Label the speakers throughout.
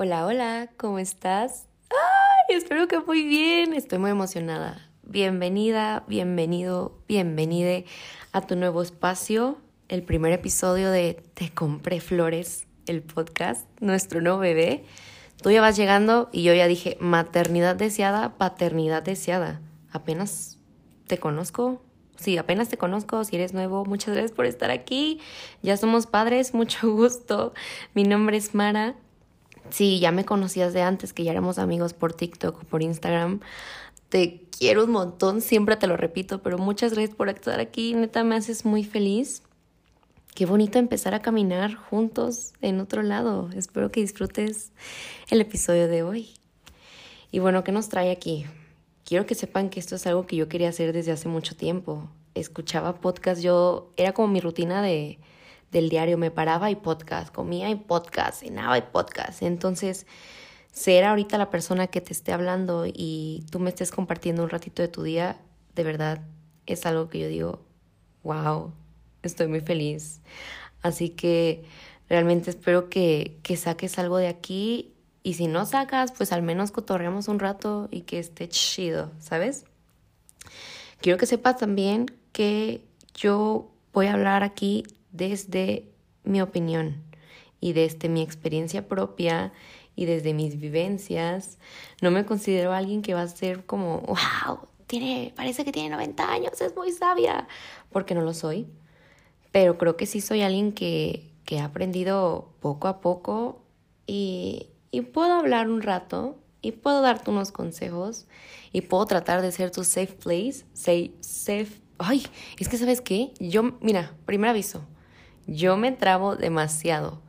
Speaker 1: Hola, hola, ¿cómo estás? ¡Ay! Espero que muy bien. Estoy muy emocionada. Bienvenida, bienvenido, bienvenide a tu nuevo espacio, el primer episodio de Te compré flores, el podcast, nuestro nuevo bebé. Tú ya vas llegando y yo ya dije maternidad deseada, paternidad deseada. Apenas te conozco. Sí, apenas te conozco, si eres nuevo, muchas gracias por estar aquí. Ya somos padres, mucho gusto. Mi nombre es Mara si ya me conocías de antes, que ya éramos amigos por TikTok o por Instagram, te quiero un montón, siempre te lo repito, pero muchas gracias por estar aquí, neta me haces muy feliz. Qué bonito empezar a caminar juntos en otro lado. Espero que disfrutes el episodio de hoy. Y bueno, ¿qué nos trae aquí? Quiero que sepan que esto es algo que yo quería hacer desde hace mucho tiempo. Escuchaba podcast, yo era como mi rutina de del diario, me paraba y podcast, comía y podcast, cenaba y podcast. Entonces, ser ahorita la persona que te esté hablando y tú me estés compartiendo un ratito de tu día, de verdad es algo que yo digo, wow, estoy muy feliz. Así que realmente espero que, que saques algo de aquí y si no sacas, pues al menos cotorreamos un rato y que esté chido, ¿sabes? Quiero que sepas también que yo voy a hablar aquí desde mi opinión y desde mi experiencia propia y desde mis vivencias. No me considero alguien que va a ser como, wow, tiene, parece que tiene 90 años, es muy sabia, porque no lo soy. Pero creo que sí soy alguien que, que ha aprendido poco a poco y, y puedo hablar un rato y puedo darte unos consejos y puedo tratar de ser tu safe place, say, safe. Ay, es que sabes qué, yo, mira, primer aviso, yo me trabo demasiado.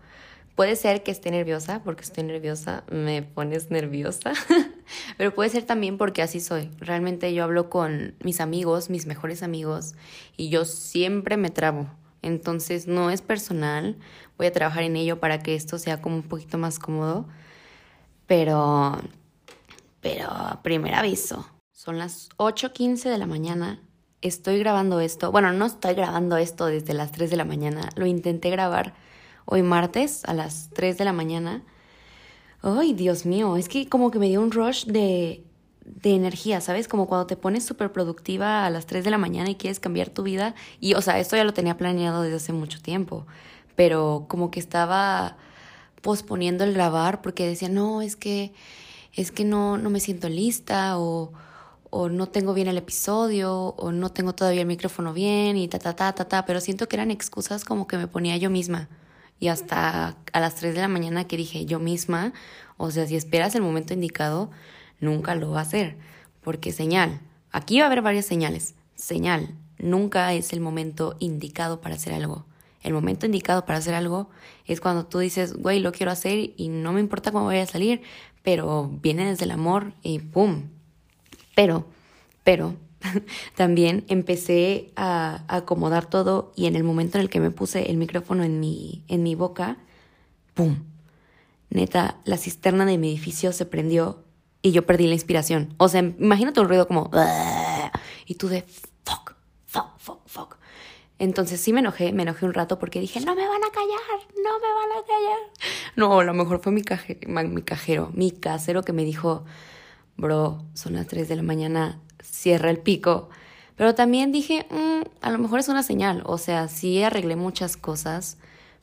Speaker 1: Puede ser que esté nerviosa, porque estoy nerviosa, me pones nerviosa, pero puede ser también porque así soy. Realmente yo hablo con mis amigos, mis mejores amigos, y yo siempre me trabo. Entonces no es personal, voy a trabajar en ello para que esto sea como un poquito más cómodo, pero, pero primer aviso, son las 8.15 de la mañana estoy grabando esto, bueno, no estoy grabando esto desde las 3 de la mañana, lo intenté grabar hoy martes a las 3 de la mañana. Ay, Dios mío, es que como que me dio un rush de, de energía, ¿sabes? Como cuando te pones súper productiva a las 3 de la mañana y quieres cambiar tu vida. Y, o sea, esto ya lo tenía planeado desde hace mucho tiempo, pero como que estaba posponiendo el grabar porque decía, no, es que, es que no, no me siento lista o o no tengo bien el episodio, o no tengo todavía el micrófono bien, y ta, ta, ta, ta, ta, pero siento que eran excusas como que me ponía yo misma. Y hasta a las 3 de la mañana que dije yo misma, o sea, si esperas el momento indicado, nunca lo va a hacer, porque señal, aquí va a haber varias señales. Señal, nunca es el momento indicado para hacer algo. El momento indicado para hacer algo es cuando tú dices, güey, lo quiero hacer y no me importa cómo vaya a salir, pero viene desde el amor y ¡pum! Pero, pero, también empecé a, acomodar todo y en el momento en el que me puse el micrófono en mi, en mi boca, ¡pum! Neta, la cisterna de mi edificio se prendió y yo perdí la inspiración. O sea, imagínate un ruido como... Y tú de... Fuck, fuck, fuck, fuck. Entonces sí me enojé, me enojé un rato porque dije, no me van a callar, no me van a callar. No, a lo mejor fue mi, mi cajero, mi casero que me dijo, bro, son las 3 de la mañana, cierra el pico. Pero también dije, mm, a lo mejor es una señal, o sea, sí arreglé muchas cosas,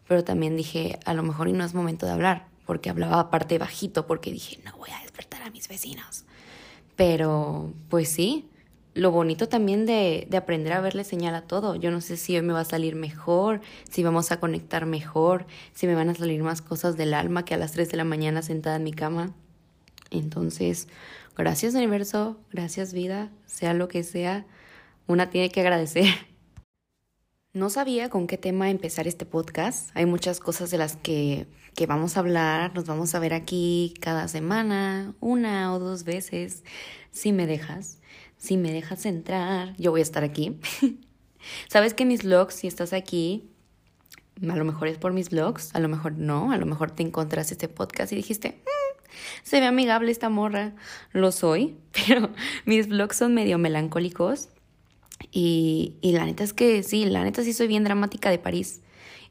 Speaker 1: pero también dije, a lo mejor y no es momento de hablar, porque hablaba aparte bajito, porque dije, no voy a despertar a mis vecinos. Pero, pues sí, lo bonito también de, de, aprender a verle señal a todo. Yo no sé si hoy me va a salir mejor, si vamos a conectar mejor, si me van a salir más cosas del alma que a las 3 de la mañana sentada en mi cama. Entonces, Gracias universo, gracias vida, sea lo que sea, una tiene que agradecer. No sabía con qué tema empezar este podcast. Hay muchas cosas de las que, que vamos a hablar. Nos vamos a ver aquí cada semana, una o dos veces. Si me dejas, si me dejas entrar, yo voy a estar aquí. Sabes que mis vlogs, si estás aquí, a lo mejor es por mis vlogs, a lo mejor no, a lo mejor te encontraste este podcast y dijiste, mm, se ve amigable esta morra. Lo soy, pero mis vlogs son medio melancólicos. Y, y la neta es que sí, la neta sí soy bien dramática de París.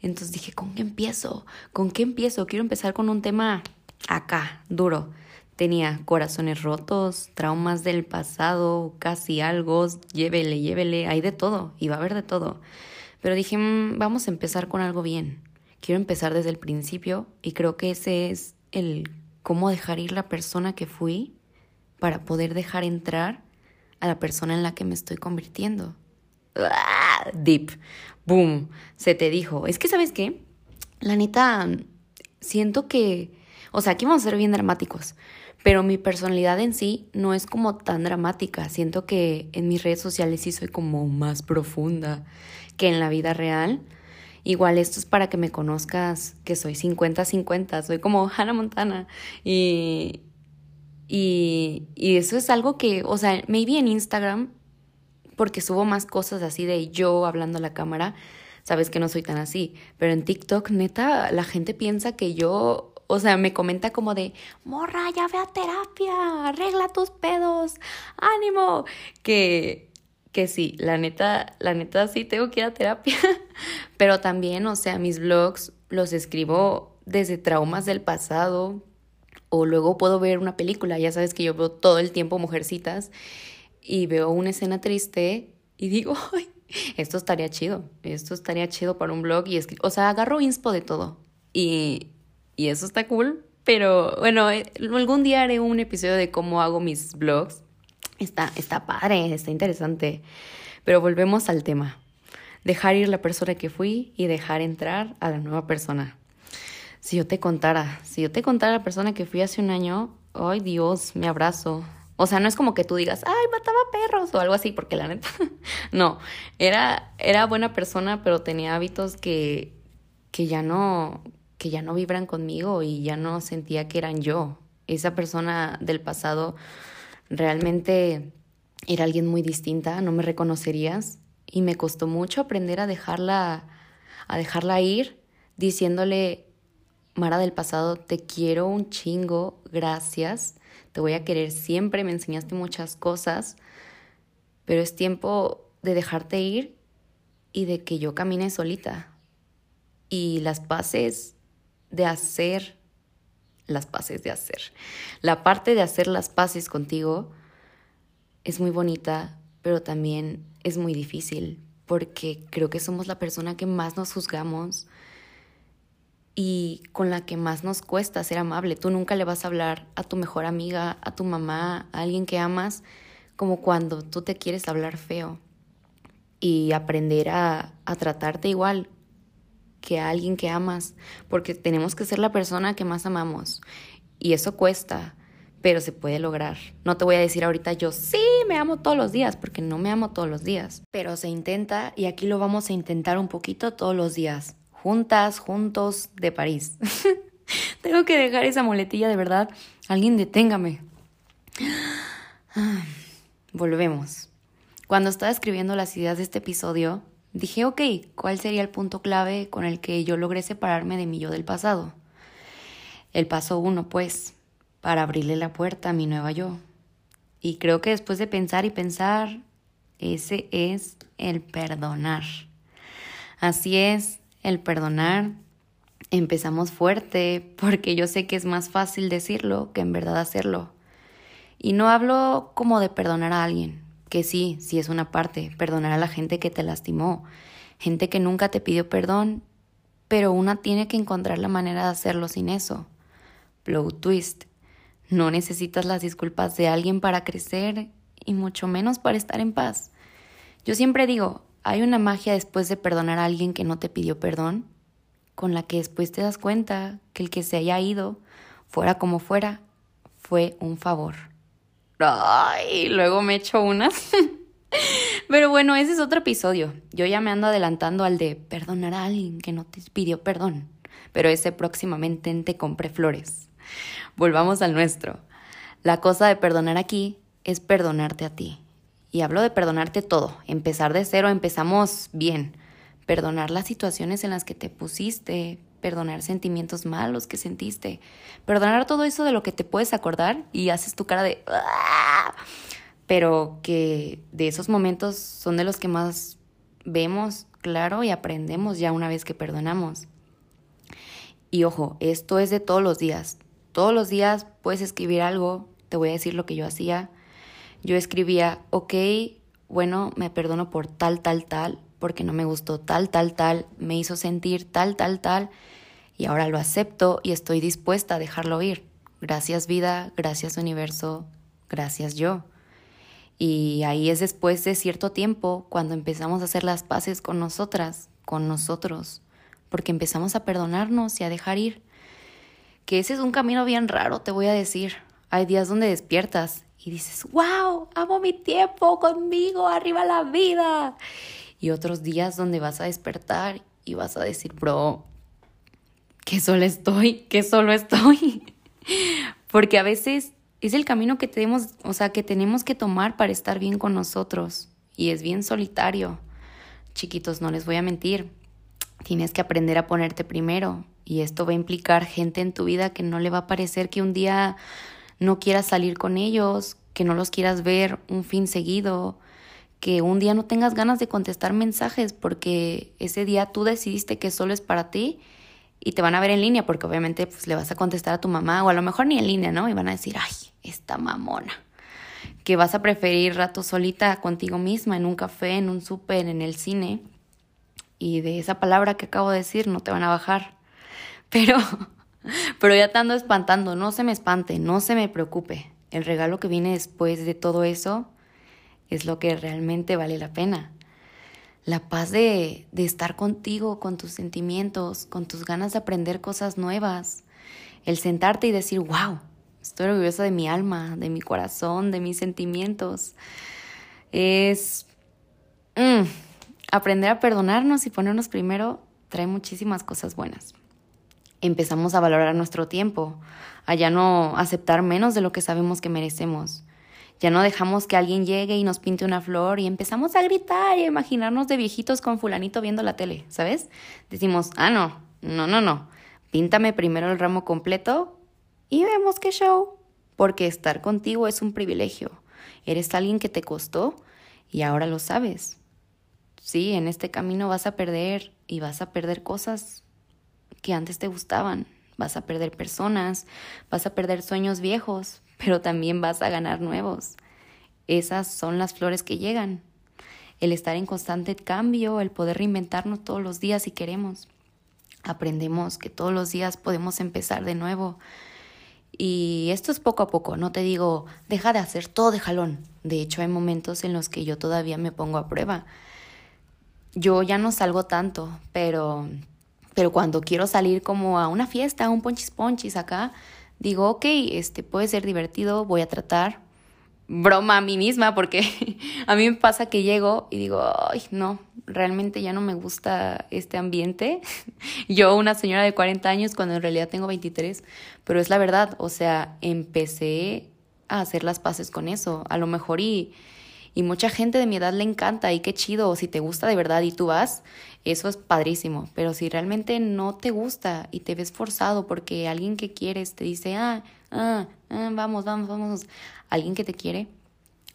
Speaker 1: Entonces dije, ¿con qué empiezo? ¿Con qué empiezo? Quiero empezar con un tema acá, duro. Tenía corazones rotos, traumas del pasado, casi algo, llévele, llévele, hay de todo, y va a haber de todo. Pero dije, mm, vamos a empezar con algo bien. Quiero empezar desde el principio y creo que ese es el cómo dejar ir la persona que fui para poder dejar entrar a la persona en la que me estoy convirtiendo. ¡Ah! Deep. Boom. Se te dijo. Es que, ¿sabes qué? La neta, siento que, o sea, aquí vamos a ser bien dramáticos, pero mi personalidad en sí no es como tan dramática. Siento que en mis redes sociales sí soy como más profunda que en la vida real. Igual esto es para que me conozcas que soy 50-50, soy como Hannah Montana. Y, y, y eso es algo que, o sea, maybe en Instagram, porque subo más cosas así de yo hablando a la cámara, sabes que no soy tan así. Pero en TikTok, neta, la gente piensa que yo o sea, me comenta como de, morra, ya ve a terapia, arregla tus pedos, ánimo. Que, que sí, la neta, la neta sí tengo que ir a terapia. Pero también, o sea, mis blogs los escribo desde traumas del pasado. O luego puedo ver una película, ya sabes que yo veo todo el tiempo mujercitas y veo una escena triste y digo, esto estaría chido, esto estaría chido para un blog y o sea, agarro inspo de todo y y eso está cool. Pero bueno, eh, algún día haré un episodio de cómo hago mis blogs. Está, está padre, está interesante. Pero volvemos al tema. Dejar ir la persona que fui y dejar entrar a la nueva persona. Si yo te contara, si yo te contara la persona que fui hace un año, ay Dios, me abrazo. O sea, no es como que tú digas, ay, mataba perros o algo así, porque la neta, no, era, era buena persona, pero tenía hábitos que, que ya no, que ya no vibran conmigo y ya no sentía que eran yo. Esa persona del pasado realmente era alguien muy distinta, no me reconocerías y me costó mucho aprender a dejarla a dejarla ir diciéndole Mara del pasado, te quiero un chingo, gracias. Te voy a querer siempre, me enseñaste muchas cosas, pero es tiempo de dejarte ir y de que yo camine solita. Y las paces de hacer las paces, de hacer. La parte de hacer las paces contigo es muy bonita, pero también es muy difícil, porque creo que somos la persona que más nos juzgamos y con la que más nos cuesta ser amable. Tú nunca le vas a hablar a tu mejor amiga, a tu mamá, a alguien que amas, como cuando tú te quieres hablar feo. Y aprender a, a tratarte igual que a alguien que amas, porque tenemos que ser la persona que más amamos. Y eso cuesta, pero se puede lograr. No te voy a decir ahorita yo sí me amo todos los días, porque no me amo todos los días, pero se intenta y aquí lo vamos a intentar un poquito todos los días, juntas, juntos, de París. Tengo que dejar esa muletilla de verdad. Alguien deténgame. Volvemos. Cuando estaba escribiendo las ideas de este episodio, Dije, ok, ¿cuál sería el punto clave con el que yo logré separarme de mi yo del pasado? El paso uno, pues, para abrirle la puerta a mi nueva yo. Y creo que después de pensar y pensar, ese es el perdonar. Así es, el perdonar. Empezamos fuerte porque yo sé que es más fácil decirlo que en verdad hacerlo. Y no hablo como de perdonar a alguien, que sí, sí es una parte, perdonar a la gente que te lastimó, gente que nunca te pidió perdón, pero una tiene que encontrar la manera de hacerlo sin eso. Blow twist. No necesitas las disculpas de alguien para crecer y mucho menos para estar en paz. Yo siempre digo, hay una magia después de perdonar a alguien que no te pidió perdón, con la que después te das cuenta que el que se haya ido, fuera como fuera, fue un favor. Ay, luego me echo unas. Pero bueno, ese es otro episodio. Yo ya me ando adelantando al de perdonar a alguien que no te pidió perdón. Pero ese próximamente Te compré flores. Volvamos al nuestro. La cosa de perdonar aquí es perdonarte a ti. Y hablo de perdonarte todo. Empezar de cero, empezamos bien. Perdonar las situaciones en las que te pusiste, perdonar sentimientos malos que sentiste, perdonar todo eso de lo que te puedes acordar y haces tu cara de... Ah", pero que de esos momentos son de los que más vemos, claro, y aprendemos ya una vez que perdonamos. Y ojo, esto es de todos los días. todos los días puedes escribir algo, te voy a decir lo que yo hacía. Yo escribía, ok, bueno, me perdono por tal, tal, tal, porque no me gustó tal, tal, tal, me hizo sentir tal, tal, tal, y ahora lo acepto y estoy dispuesta a dejarlo ir. Gracias vida, gracias universo, gracias yo. Y ahí es después de cierto tiempo cuando empezamos a hacer las paces con nosotras, con nosotros, porque empezamos a perdonarnos y a dejar ir. Que ese es un camino bien raro, te voy a decir. Hay días donde despiertas y dices, wow, amo mi tiempo conmigo, arriba la vida. Y otros días donde vas a despertar y vas a decir, bro, que solo estoy, que solo estoy. Porque a veces es el camino que tenemos, o sea, que tenemos que tomar para estar bien con nosotros. Y es bien solitario. Chiquitos, no les voy a mentir. Tienes que aprender a ponerte primero. Y esto va a implicar gente en tu vida que no le va a parecer que un día no quieras salir con ellos, que no los quieras ver un fin seguido, que un día no tengas ganas de contestar mensajes porque ese día tú decidiste que solo es para ti y te van a ver en línea porque obviamente pues, le vas a contestar a tu mamá o a lo mejor ni en línea, ¿no? Y van a decir, ay, esta mamona. Que vas a preferir rato solita contigo misma en un café, en un súper, en el cine. Y de esa palabra que acabo de decir no te van a bajar. Pero, pero ya te ando espantando, no se me espante, no se me preocupe. El regalo que viene después de todo eso es lo que realmente vale la pena la paz de, de, estar contigo, con tus sentimientos, con tus ganas de aprender cosas nuevas, el sentarte y decir, wow, estoy orgullosa de mi alma, de mi corazón, de mis sentimientos. Es mm, aprender a perdonarnos y ponernos primero trae muchísimas cosas buenas. Empezamos a valorar nuestro tiempo, a ya no aceptar menos de lo que sabemos que merecemos ya no dejamos que alguien llegue y nos pinte una flor y empezamos a gritar y a imaginarnos de viejitos con fulanito viendo la tele, ¿sabes? Decimos, ah, no, no, no, no. Píntame primero el ramo completo y vemos qué show. Porque estar contigo es un privilegio. Eres alguien que te costó y ahora lo sabes. Sí, en este camino vas a perder y vas a perder cosas que antes te gustaban. Vas a perder personas, vas a perder sueños viejos, pero también vas a ganar nuevos. Esas son las flores que llegan. El estar en constante cambio, el poder reinventarnos todos los días si queremos. Aprendemos que todos los días podemos empezar de nuevo. Y esto es poco a poco, no te digo, deja de hacer todo de jalón. De hecho, hay momentos en los que yo todavía me pongo a prueba. Yo ya no salgo tanto, pero, pero cuando quiero salir como a una fiesta, a un ponchis ponchis acá, digo, ok, este puede ser divertido, voy a tratar broma a mí misma porque a mí me pasa que llego y digo, ay, no, realmente ya no me gusta este ambiente. Yo, una señora de 40 años, cuando en realidad tengo 23, pero es la verdad, o sea, empecé a hacer las paces con eso, a lo mejor y y mucha gente de mi edad le encanta y qué chido, si te gusta de verdad y tú vas, eso es padrísimo. Pero si realmente no te gusta y te ves forzado porque alguien que quieres te dice, ah, ah, ah, vamos, vamos, vamos, alguien que te quiere,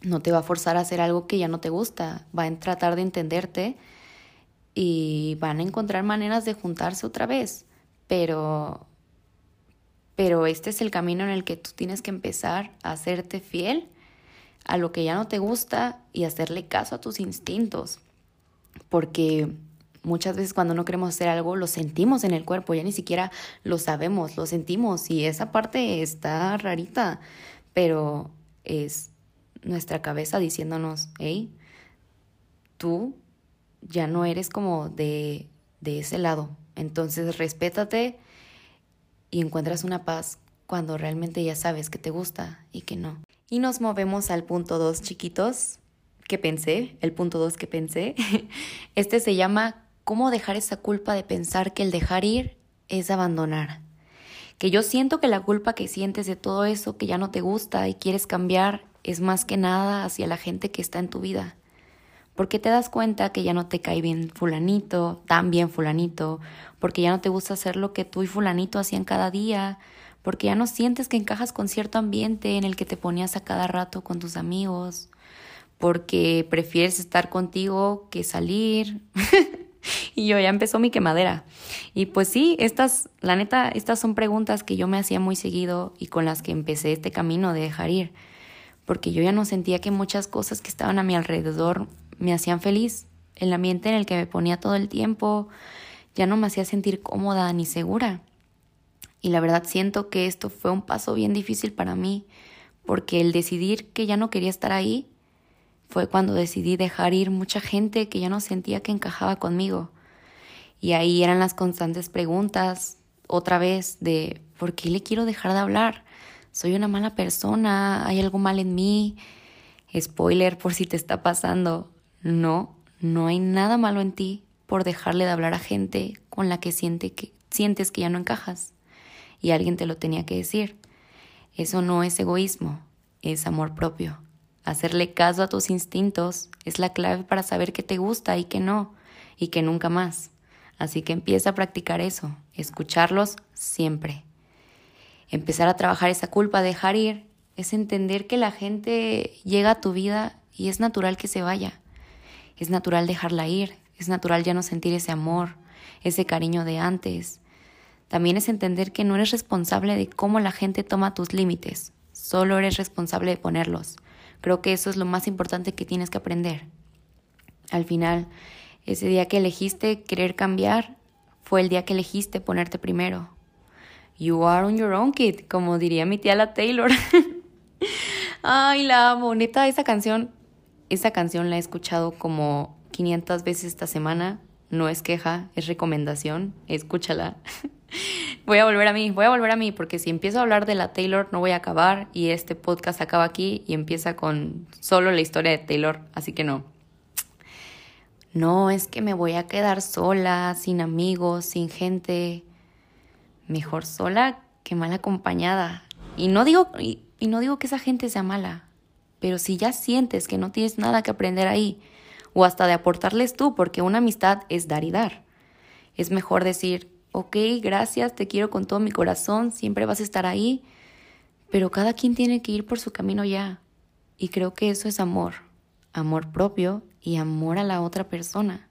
Speaker 1: no te va a forzar a hacer algo que ya no te gusta, va a tratar de entenderte y van a encontrar maneras de juntarse otra vez. Pero pero este es el camino en el que tú tienes que empezar a hacerte fiel a lo que ya no te gusta y hacerle caso a tus instintos. Porque muchas veces cuando no queremos hacer algo lo sentimos en el cuerpo, ya ni siquiera lo sabemos, lo sentimos y esa parte está rarita, pero es nuestra cabeza diciéndonos, hey, tú ya no eres como de, de ese lado. Entonces respétate y encuentras una paz cuando realmente ya sabes que te gusta y que no. Y nos movemos al punto 2, chiquitos, que pensé, el punto 2 que pensé. Este se llama ¿Cómo dejar esa culpa de pensar que el dejar ir es abandonar? Que yo siento que la culpa que sientes de todo eso que ya no te gusta y quieres cambiar es más que nada hacia la gente que está en tu vida. Porque te das cuenta que ya no te cae bien fulanito, tan bien fulanito, porque ya no te gusta hacer lo que tú y fulanito hacían cada día, porque ya no sientes que encajas con cierto ambiente en el que te ponías a cada rato con tus amigos, porque prefieres estar contigo que salir. y yo ya empezó mi quemadera. Y pues sí, estas, la neta, estas son preguntas que yo me hacía muy seguido y con las que empecé este camino de dejar ir, porque yo ya no sentía que muchas cosas que estaban a mi alrededor me hacían feliz. El ambiente en el que me ponía todo el tiempo ya no me hacía sentir cómoda ni segura. Y la verdad siento que esto fue un paso bien difícil para mí, porque el decidir que ya no quería estar ahí fue cuando decidí dejar ir mucha gente que ya no sentía que encajaba conmigo. Y ahí eran las constantes preguntas, otra vez, de ¿por qué le quiero dejar de hablar? ¿Soy una mala persona? ¿Hay algo mal en mí? Spoiler por si te está pasando. No, no hay nada malo en ti por dejarle de hablar a gente con la que, siente que sientes que ya no encajas. Y alguien te lo tenía que decir. Eso no es egoísmo, es amor propio. Hacerle caso a tus instintos es la clave para saber qué te gusta y qué no, y que nunca más. Así que empieza a practicar eso, escucharlos siempre. Empezar a trabajar esa culpa, dejar ir, es entender que la gente llega a tu vida y es natural que se vaya. Es natural dejarla ir, es natural ya no sentir ese amor, ese cariño de antes. También es entender que no eres responsable de cómo la gente toma tus límites, solo eres responsable de ponerlos. Creo que eso es lo más importante que tienes que aprender. Al final, ese día que elegiste querer cambiar fue el día que elegiste ponerte primero. You are on your own, kid, como diría mi tía la Taylor. Ay, la amo. Neta, esa canción, esa canción la he escuchado como 500 veces esta semana. No es queja, es recomendación. Escúchala. voy a volver a mí, voy a volver a mí, porque si empiezo a hablar de la Taylor no voy a acabar y este podcast acaba aquí y empieza con solo la historia de Taylor, así que no. No, es que me voy a quedar sola, sin amigos, sin gente. Mejor sola que mal acompañada. Y no digo, y, no digo que esa gente sea mala, pero si ya sientes que no tienes nada que aprender ahí, o hasta de aportarles tú, porque una amistad es dar y dar. Es mejor decir, ok, gracias, te quiero con todo mi corazón, siempre vas a estar ahí, pero cada quien tiene que ir por su camino ya. Y creo que eso es amor, amor propio y amor a la otra persona.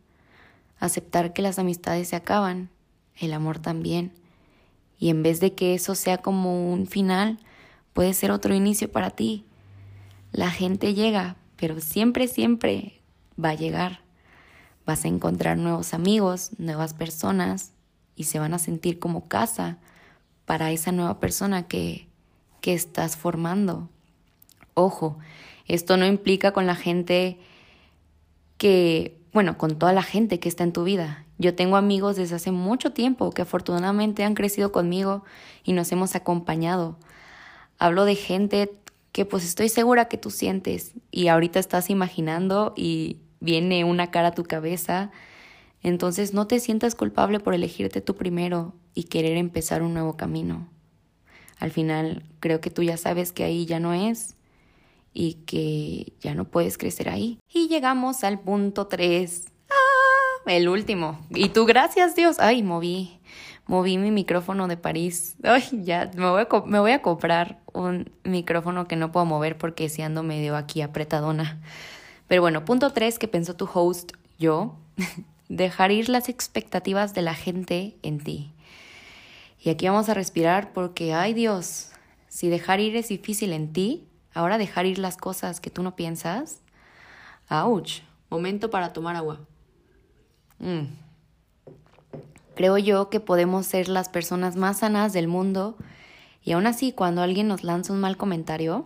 Speaker 1: Aceptar que las amistades se acaban, el amor también. Y en vez de que eso sea como un final, puede ser otro inicio para ti. La gente llega, pero siempre, siempre va a llegar. Vas a encontrar nuevos amigos, nuevas personas, y se van a sentir como casa para esa nueva persona que, que estás formando. Ojo, esto no implica con la gente que, bueno, con toda la gente que está en tu vida. Yo tengo amigos desde hace mucho tiempo que afortunadamente han crecido conmigo y nos hemos acompañado. Hablo de gente que pues estoy segura que tú sientes y ahorita estás imaginando y viene una cara a tu cabeza entonces no te sientas culpable por elegirte tú primero y querer empezar un nuevo camino. Al final creo que tú ya sabes que ahí ya no es y que ya no puedes crecer ahí. Y llegamos al punto 3. ¡Ah! El último. Y tú, gracias Dios. Ay, moví. Moví mi micrófono de París. Ay, ya, me voy a, me voy a comprar un micrófono que no puedo mover porque si ando medio aquí apretadona. Pero bueno, punto 3 que pensó tu host, yo. dejar ir las expectativas de la gente en ti. Y aquí vamos a respirar porque, ay Dios, si dejar ir es difícil en ti, ahora dejar ir las cosas que tú no piensas. ¡Auch! Momento para tomar agua. Mm. Creo yo que podemos ser las personas más sanas del mundo y aún así cuando alguien nos lanza un mal comentario,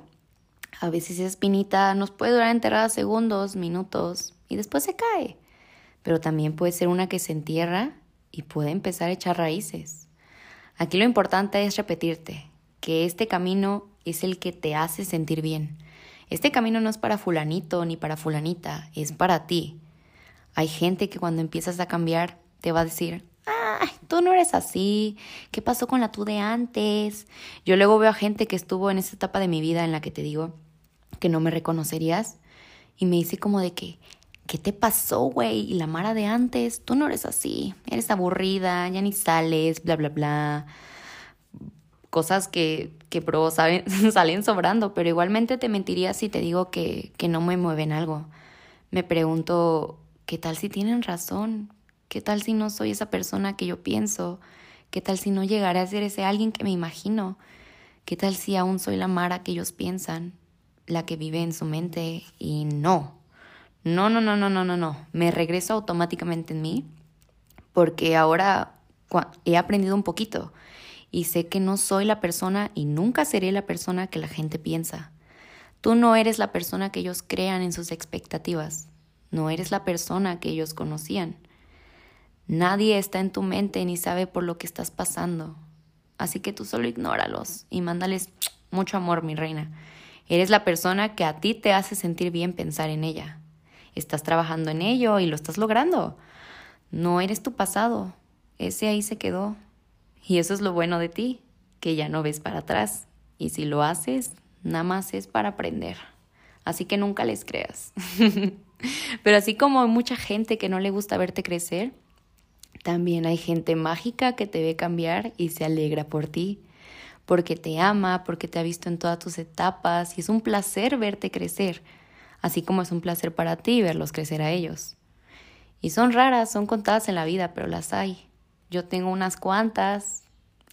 Speaker 1: a veces esa espinita nos puede durar enterrada segundos, minutos y después se cae pero también puede ser una que se entierra y puede empezar a echar raíces. Aquí lo importante es repetirte que este camino es el que te hace sentir bien. Este camino no es para fulanito ni para fulanita, es para ti. Hay gente que cuando empiezas a cambiar te va a decir, ay, tú no eres así, ¿qué pasó con la tú de antes? Yo luego veo a gente que estuvo en esa etapa de mi vida en la que te digo que no me reconocerías y me dice como de que, ¿qué te pasó, güey? Y la Mara de antes, tú no eres así, eres aburrida, ya ni sales, bla, bla, bla. Cosas que, que pro saben, salen sobrando, pero igualmente te mentiría si te digo que, que no me mueven algo. Me pregunto, ¿qué tal si tienen razón? ¿Qué tal si no soy esa persona que yo pienso? ¿Qué tal si no llegaré a ser ese alguien que me imagino? ¿Qué tal si aún soy la Mara que ellos piensan? La que vive en su mente y no. No, no, no, no, no, no, no. Me regreso automáticamente en mí porque ahora he aprendido un poquito y sé que no soy la persona y nunca seré la persona que la gente piensa. Tú no eres la persona que ellos crean en sus expectativas. No eres la persona que ellos conocían. Nadie está en tu mente ni sabe por lo que estás pasando. Así que tú solo ignóralos y mándales mucho amor, mi reina. Eres la persona que a ti te hace sentir bien pensar en ella. Estás trabajando en ello y lo estás logrando. No eres tu pasado. Ese ahí se quedó. Y eso es lo bueno de ti, que ya no ves para atrás. Y si lo haces, nada más es para aprender. Así que nunca les creas. Pero así como hay mucha gente que no le gusta verte crecer, también hay gente mágica que te ve cambiar y se alegra por ti, porque te ama, porque te ha visto en todas tus etapas y es un placer verte crecer, así como es un placer para ti verlos crecer a ellos. Y son raras, son contadas en la vida, pero las hay. Yo tengo unas cuantas,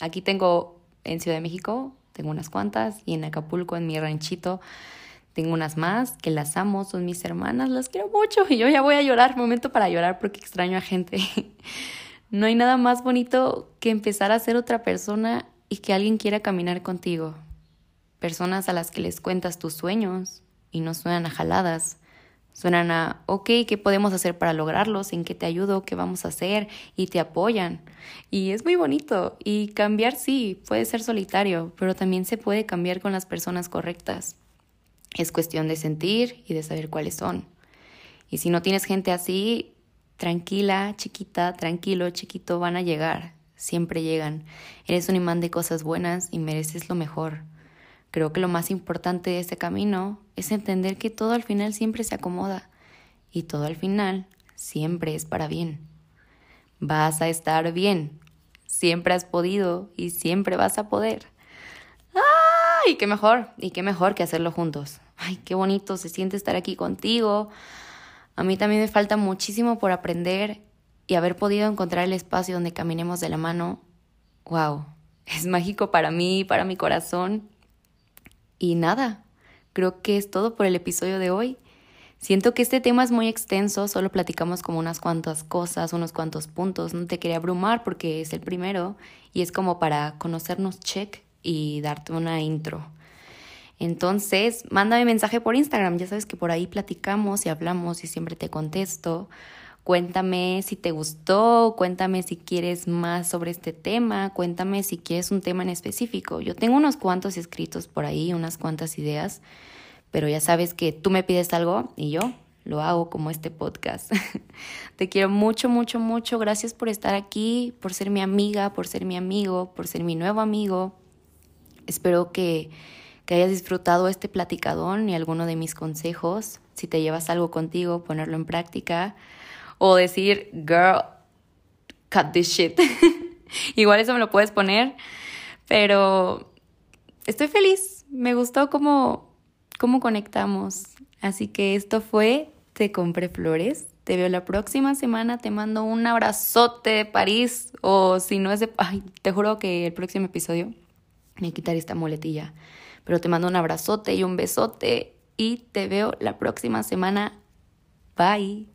Speaker 1: aquí tengo en Ciudad de México, tengo unas cuantas, y en Acapulco, en mi ranchito, tengo unas más que las amo, son mis hermanas, las quiero mucho y yo ya voy a llorar, momento para llorar porque extraño a gente. No hay nada más bonito que empezar a ser otra persona y que alguien quiera caminar contigo. Personas a las que les cuentas tus sueños y no suenan a jaladas. Suenan a, ok, ¿qué podemos hacer para lograrlos? ¿En qué te ayudo? ¿Qué vamos a hacer? Y te apoyan. Y es muy bonito. Y cambiar sí, puede ser solitario, pero también se puede cambiar con las personas correctas. Es cuestión de sentir y de saber cuáles son. Y si no tienes gente así, tranquila, chiquita, tranquilo, chiquito, van a llegar, siempre llegan. Eres un imán de cosas buenas y mereces lo mejor. Creo que lo más importante de este camino es entender que todo al final siempre se acomoda y todo al final siempre es para bien. Vas a estar bien, siempre has podido y siempre vas a poder. ¡Ay, qué mejor! Y qué mejor que hacerlo juntos. ¡Ay, qué bonito se siente estar aquí contigo! A mí también me falta muchísimo por aprender y haber podido encontrar el espacio donde caminemos de la mano. ¡Wow! Es mágico para mí, para mi corazón. Y nada, creo que es todo por el episodio de hoy. Siento que este tema es muy extenso, solo platicamos como unas cuantas cosas, unos cuantos puntos. No te quería abrumar porque es el primero y es como para conocernos check y darte una intro. Entonces, mándame mensaje por Instagram, ya sabes que por ahí platicamos y hablamos y siempre te contesto. Cuéntame si te gustó, cuéntame si quieres más sobre este tema, cuéntame si quieres un tema en específico. Yo tengo unos cuantos escritos por ahí, unas cuantas ideas, pero ya sabes que tú me pides algo y yo lo hago como este podcast. te quiero mucho, mucho, mucho. Gracias por estar aquí, por ser mi amiga, por ser mi amigo, por ser mi nuevo amigo. Espero que que hayas disfrutado este platicadón y alguno de mis consejos. Si te llevas algo contigo, ponerlo en práctica. O decir, girl, cut this shit. Igual eso me lo puedes poner. Pero estoy feliz. Me gustó cómo, cómo conectamos. Así que esto fue Te compré flores. Te veo la próxima semana. Te mando un abrazote de París. O si no es de... Ay, te juro que el próximo episodio me quitaré esta muletilla. Pero te mando un abrazote y un besote y te veo la próxima semana. Bye.